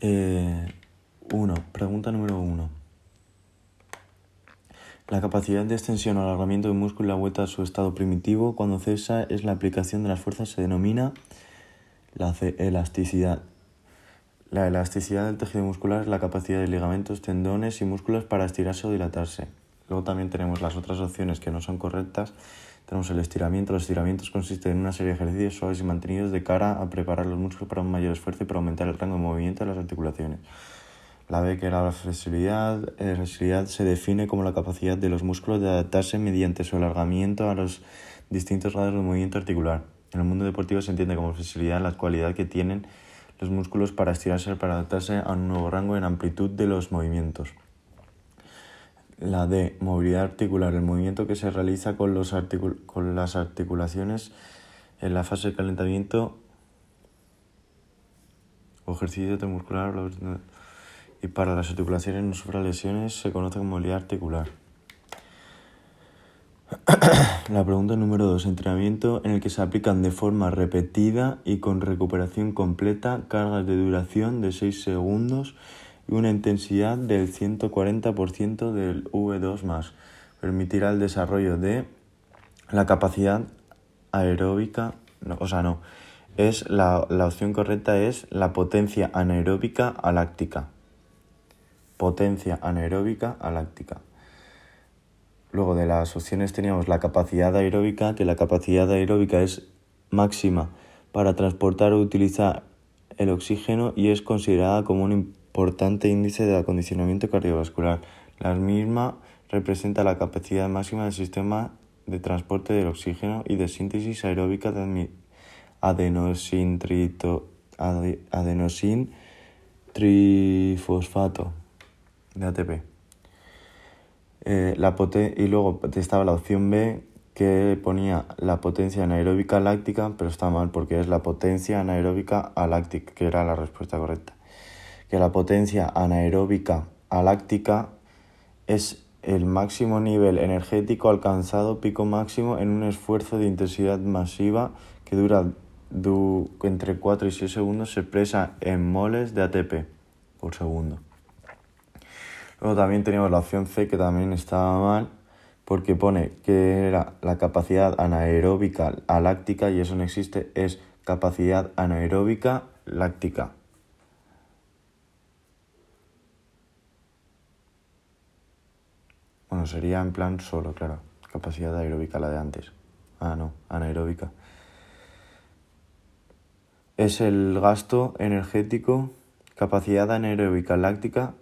Eh, uno, pregunta número uno. La capacidad de extensión o alargamiento del músculo y la vuelta a su estado primitivo cuando cesa es la aplicación de las fuerzas se denomina la elasticidad. La elasticidad del tejido muscular es la capacidad de ligamentos, tendones y músculos para estirarse o dilatarse. Luego también tenemos las otras opciones que no son correctas. Tenemos el estiramiento. Los estiramientos consisten en una serie de ejercicios suaves y mantenidos de cara a preparar los músculos para un mayor esfuerzo y para aumentar el rango de movimiento de las articulaciones. La B, que era la flexibilidad. La eh, flexibilidad se define como la capacidad de los músculos de adaptarse mediante su alargamiento a los distintos grados de movimiento articular. En el mundo deportivo se entiende como flexibilidad la cualidad que tienen los músculos para estirarse, para adaptarse a un nuevo rango en amplitud de los movimientos. La D, movilidad articular, el movimiento que se realiza con, los con las articulaciones en la fase de calentamiento o ejercicio muscular y para las articulaciones no sufra lesiones se conoce como movilidad articular. La pregunta número 2. Entrenamiento en el que se aplican de forma repetida y con recuperación completa cargas de duración de 6 segundos y una intensidad del 140% del V2 Permitirá el desarrollo de la capacidad aeróbica, o sea, no, es la, la opción correcta es la potencia anaeróbica aláctica potencia anaeróbica aláctica. Luego de las opciones teníamos la capacidad aeróbica, que la capacidad aeróbica es máxima para transportar o utilizar el oxígeno y es considerada como un importante índice de acondicionamiento cardiovascular. La misma representa la capacidad máxima del sistema de transporte del oxígeno y de síntesis aeróbica de adenosin, adenosin trifosfato de ATP. Eh, la y luego estaba la opción B que ponía la potencia anaeróbica láctica, pero está mal porque es la potencia anaeróbica aláctica, que era la respuesta correcta. Que la potencia anaeróbica aláctica es el máximo nivel energético alcanzado pico máximo en un esfuerzo de intensidad masiva que dura entre 4 y 6 segundos, se expresa en moles de ATP por segundo. Luego también teníamos la opción C que también estaba mal porque pone que era la capacidad anaeróbica aláctica y eso no existe, es capacidad anaeróbica láctica. Bueno, sería en plan solo, claro. Capacidad aeróbica la de antes. Ah, no, anaeróbica. Es el gasto energético, capacidad anaeróbica láctica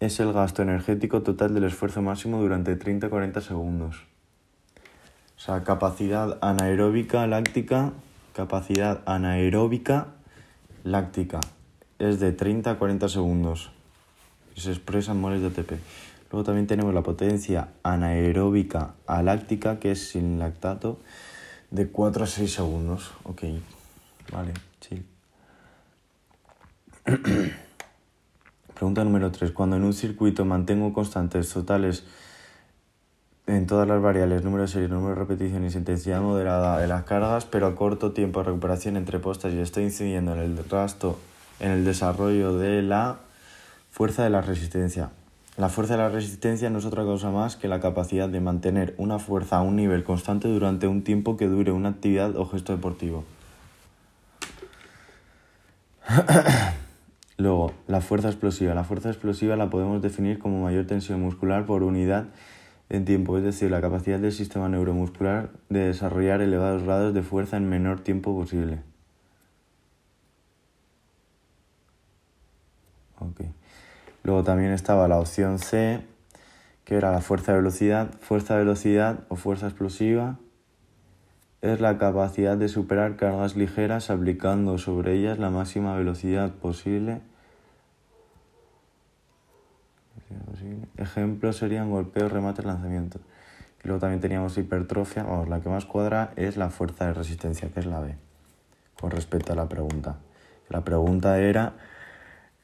es el gasto energético total del esfuerzo máximo durante 30-40 segundos. O sea, capacidad anaeróbica láctica, capacidad anaeróbica láctica. Es de 30 a 40 segundos. Y se expresa en moles de ATP. Luego también tenemos la potencia anaeróbica aláctica, que es sin lactato, de 4 a 6 segundos. Ok, vale, sí. Pregunta número 3. Cuando en un circuito mantengo constantes totales en todas las variables, número de serie, número de repeticiones, intensidad moderada de las cargas, pero a corto tiempo de recuperación entre postas y estoy incidiendo en el rastro, en el desarrollo de la fuerza de la resistencia. La fuerza de la resistencia no es otra cosa más que la capacidad de mantener una fuerza a un nivel constante durante un tiempo que dure una actividad o gesto deportivo. Luego, la fuerza explosiva. La fuerza explosiva la podemos definir como mayor tensión muscular por unidad en tiempo, es decir, la capacidad del sistema neuromuscular de desarrollar elevados grados de fuerza en menor tiempo posible. Luego también estaba la opción C, que era la fuerza de velocidad. Fuerza de velocidad o fuerza explosiva es la capacidad de superar cargas ligeras aplicando sobre ellas la máxima velocidad posible Ejemplos serían golpeos, remates, lanzamientos. Y luego también teníamos hipertrofia. Vamos, la que más cuadra es la fuerza de resistencia, que es la B, con respecto a la pregunta. La pregunta era,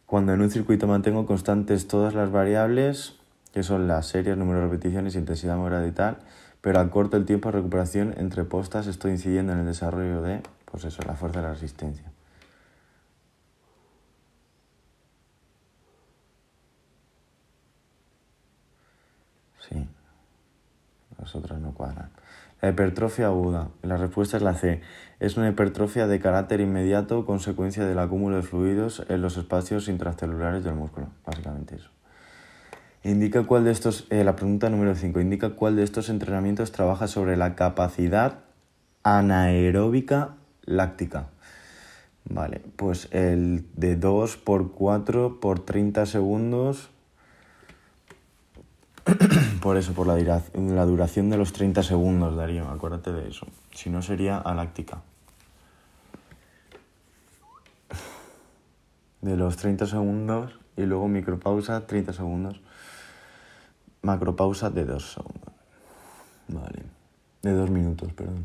cuando en un circuito mantengo constantes todas las variables, que son las series, número de repeticiones, intensidad morada y tal, pero acorto el tiempo de recuperación entre postas, estoy incidiendo en el desarrollo de, pues eso, la fuerza de la resistencia. Sí, las otras no cuadran. La hipertrofia aguda. La respuesta es la C. Es una hipertrofia de carácter inmediato, consecuencia del acúmulo de fluidos en los espacios intracelulares del músculo. Básicamente eso. Indica cuál de estos, eh, la pregunta número 5, indica cuál de estos entrenamientos trabaja sobre la capacidad anaeróbica láctica. Vale, pues el de 2 por 4 por 30 segundos. por eso, por la, duración de los 30 segundos, Darío, acuérdate de eso. Si no sería aláctica. De los 30 segundos y luego micropausa 30 segundos. Macropausa de 2 segundos. Vale. De 2 minutos, perdón.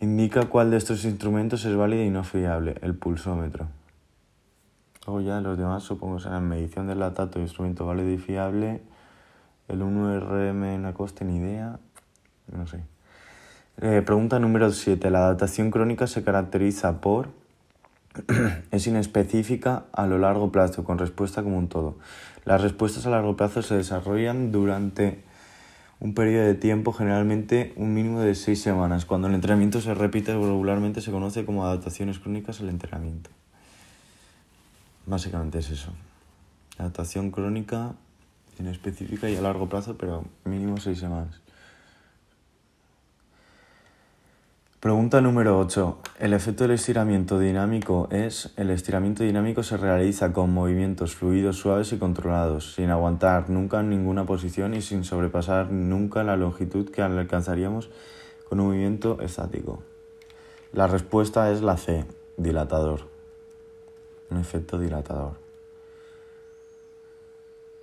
Indica cuál de estos instrumentos es válido y no fiable, el pulsómetro. Luego ya los demás supongo serán medición del latato, instrumento válido y fiable, el 1RM en la coste, ni idea, no sé. Eh, pregunta número 7. La adaptación crónica se caracteriza por... es inespecífica a lo largo plazo, con respuesta como un todo. Las respuestas a largo plazo se desarrollan durante un periodo de tiempo, generalmente un mínimo de seis semanas. Cuando el entrenamiento se repite regularmente se conoce como adaptaciones crónicas al entrenamiento. Básicamente es eso. Adaptación crónica inespecífica y a largo plazo, pero mínimo seis semanas. Pregunta número 8. El efecto del estiramiento dinámico es, el estiramiento dinámico se realiza con movimientos fluidos suaves y controlados, sin aguantar nunca en ninguna posición y sin sobrepasar nunca la longitud que alcanzaríamos con un movimiento estático. La respuesta es la C, dilatador. Un efecto dilatador.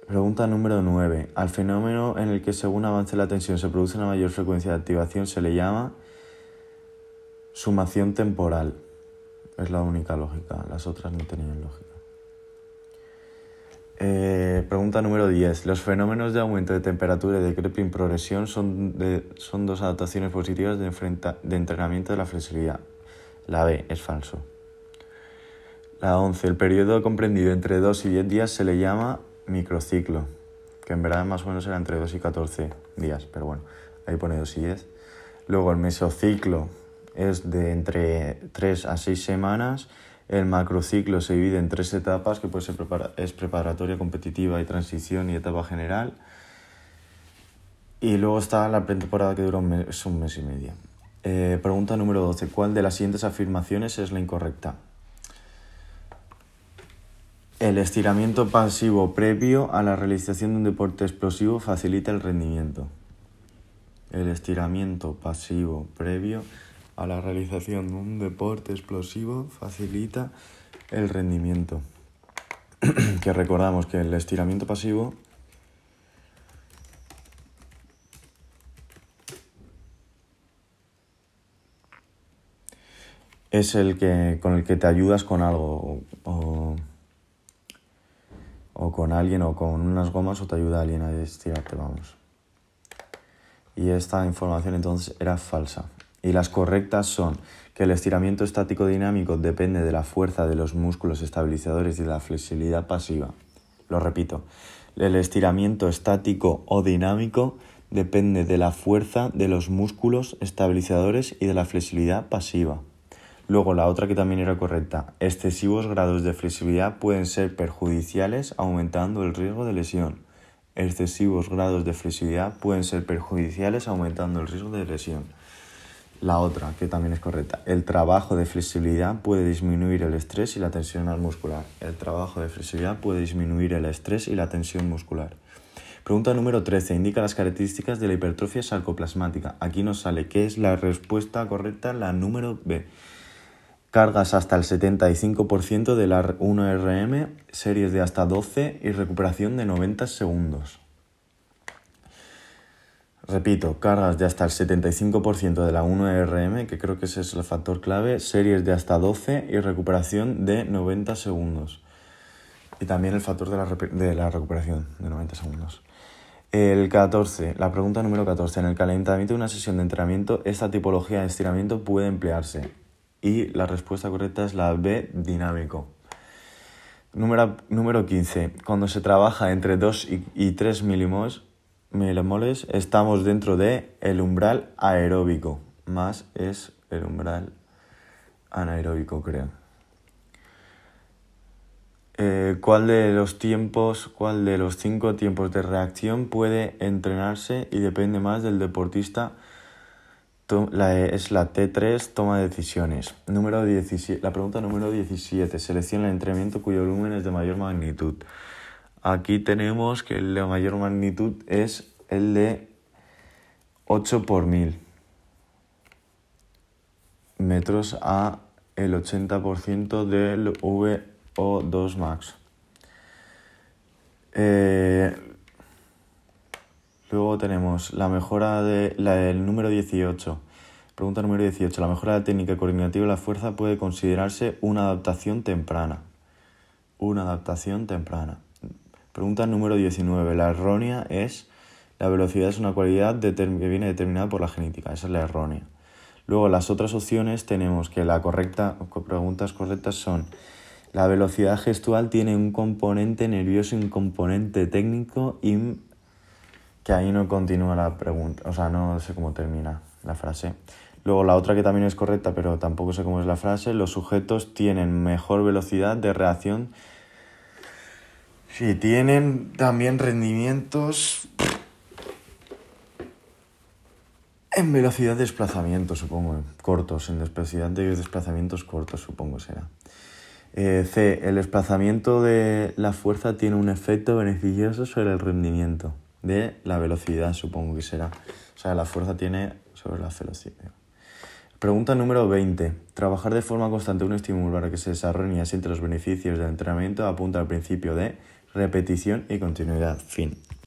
Pregunta número 9. Al fenómeno en el que según avance la tensión se produce una mayor frecuencia de activación se le llama Sumación temporal. Es la única lógica, las otras no tenían lógica. Eh, pregunta número 10. Los fenómenos de aumento de temperatura y de creeping progresión son, son dos adaptaciones positivas de, de entrenamiento de la flexibilidad. La B es falso. La 11. El periodo comprendido entre 2 y 10 días se le llama microciclo, que en verdad más o menos era entre 2 y 14 días, pero bueno, ahí pone 2 y 10. Luego el mesociclo, es de entre 3 a 6 semanas. El macrociclo se divide en tres etapas, que puede ser es preparatoria, competitiva y transición y etapa general. Y luego está la pretemporada que dura un mes, un mes y medio. Eh, pregunta número 12. ¿Cuál de las siguientes afirmaciones es la incorrecta? El estiramiento pasivo previo a la realización de un deporte explosivo facilita el rendimiento. El estiramiento pasivo previo a la realización de un deporte explosivo facilita el rendimiento. que recordamos que el estiramiento pasivo es el que con el que te ayudas con algo o, con alguien o con unas gomas o te ayuda alguien a estirarte, vamos. Y esta información entonces era falsa y las correctas son que el estiramiento estático dinámico depende de la fuerza de los músculos estabilizadores y de la flexibilidad pasiva. Lo repito, el estiramiento estático o dinámico depende de la fuerza de los músculos estabilizadores y de la flexibilidad pasiva. Luego la otra que también era correcta, excesivos grados de flexibilidad pueden ser perjudiciales aumentando el riesgo de lesión. Excesivos grados de flexibilidad pueden ser perjudiciales aumentando el riesgo de lesión. La otra, que también es correcta, el trabajo de flexibilidad puede disminuir el estrés y la tensión muscular. El trabajo de flexibilidad puede disminuir el estrés y la tensión muscular. Pregunta número 13. Indica las características de la hipertrofia sarcoplasmática. Aquí nos sale que es la respuesta correcta, la número B. Cargas hasta el 75% de la 1RM, series de hasta 12 y recuperación de 90 segundos. Repito, cargas de hasta el 75% de la 1RM, que creo que ese es el factor clave, series de hasta 12 y recuperación de 90 segundos. Y también el factor de la, de la recuperación de 90 segundos. El 14, la pregunta número 14. En el calentamiento de una sesión de entrenamiento, esta tipología de estiramiento puede emplearse. Y la respuesta correcta es la B, dinámico. Número, número 15. Cuando se trabaja entre 2 y, y 3 milimoles estamos dentro de el umbral aeróbico. Más es el umbral anaeróbico, creo. Eh, ¿Cuál de los tiempos, cuál de los cinco tiempos de reacción puede entrenarse y depende más del deportista? Es la T3, toma decisiones. Número 17, la pregunta número 17. Selecciona el entrenamiento cuyo volumen es de mayor magnitud. Aquí tenemos que de mayor magnitud es el de 8 por 1000 metros a el 80% del VO2 max. Eh, luego tenemos la mejora del número 18. Pregunta número 18. La mejora de la técnica coordinativa de la fuerza puede considerarse una adaptación temprana. Una adaptación temprana. Pregunta número 19. La errónea es la velocidad es una cualidad que viene determinada por la genética. Esa es la errónea. Luego las otras opciones tenemos que la correcta, preguntas correctas son la velocidad gestual tiene un componente nervioso y un componente técnico y que ahí no continúa la pregunta, o sea, no sé cómo termina la frase. Luego la otra que también es correcta, pero tampoco sé cómo es la frase, los sujetos tienen mejor velocidad de reacción. Sí, tienen también rendimientos En velocidad de desplazamiento, supongo, cortos, en velocidad de desplazamientos cortos, supongo será. Eh, C. El desplazamiento de la fuerza tiene un efecto beneficioso sobre el rendimiento de la velocidad, supongo que será. O sea, la fuerza tiene sobre la velocidad. Pregunta número 20. Trabajar de forma constante un estímulo para que se desarrollen y asiente los beneficios del entrenamiento apunta al principio de repetición y continuidad. Fin.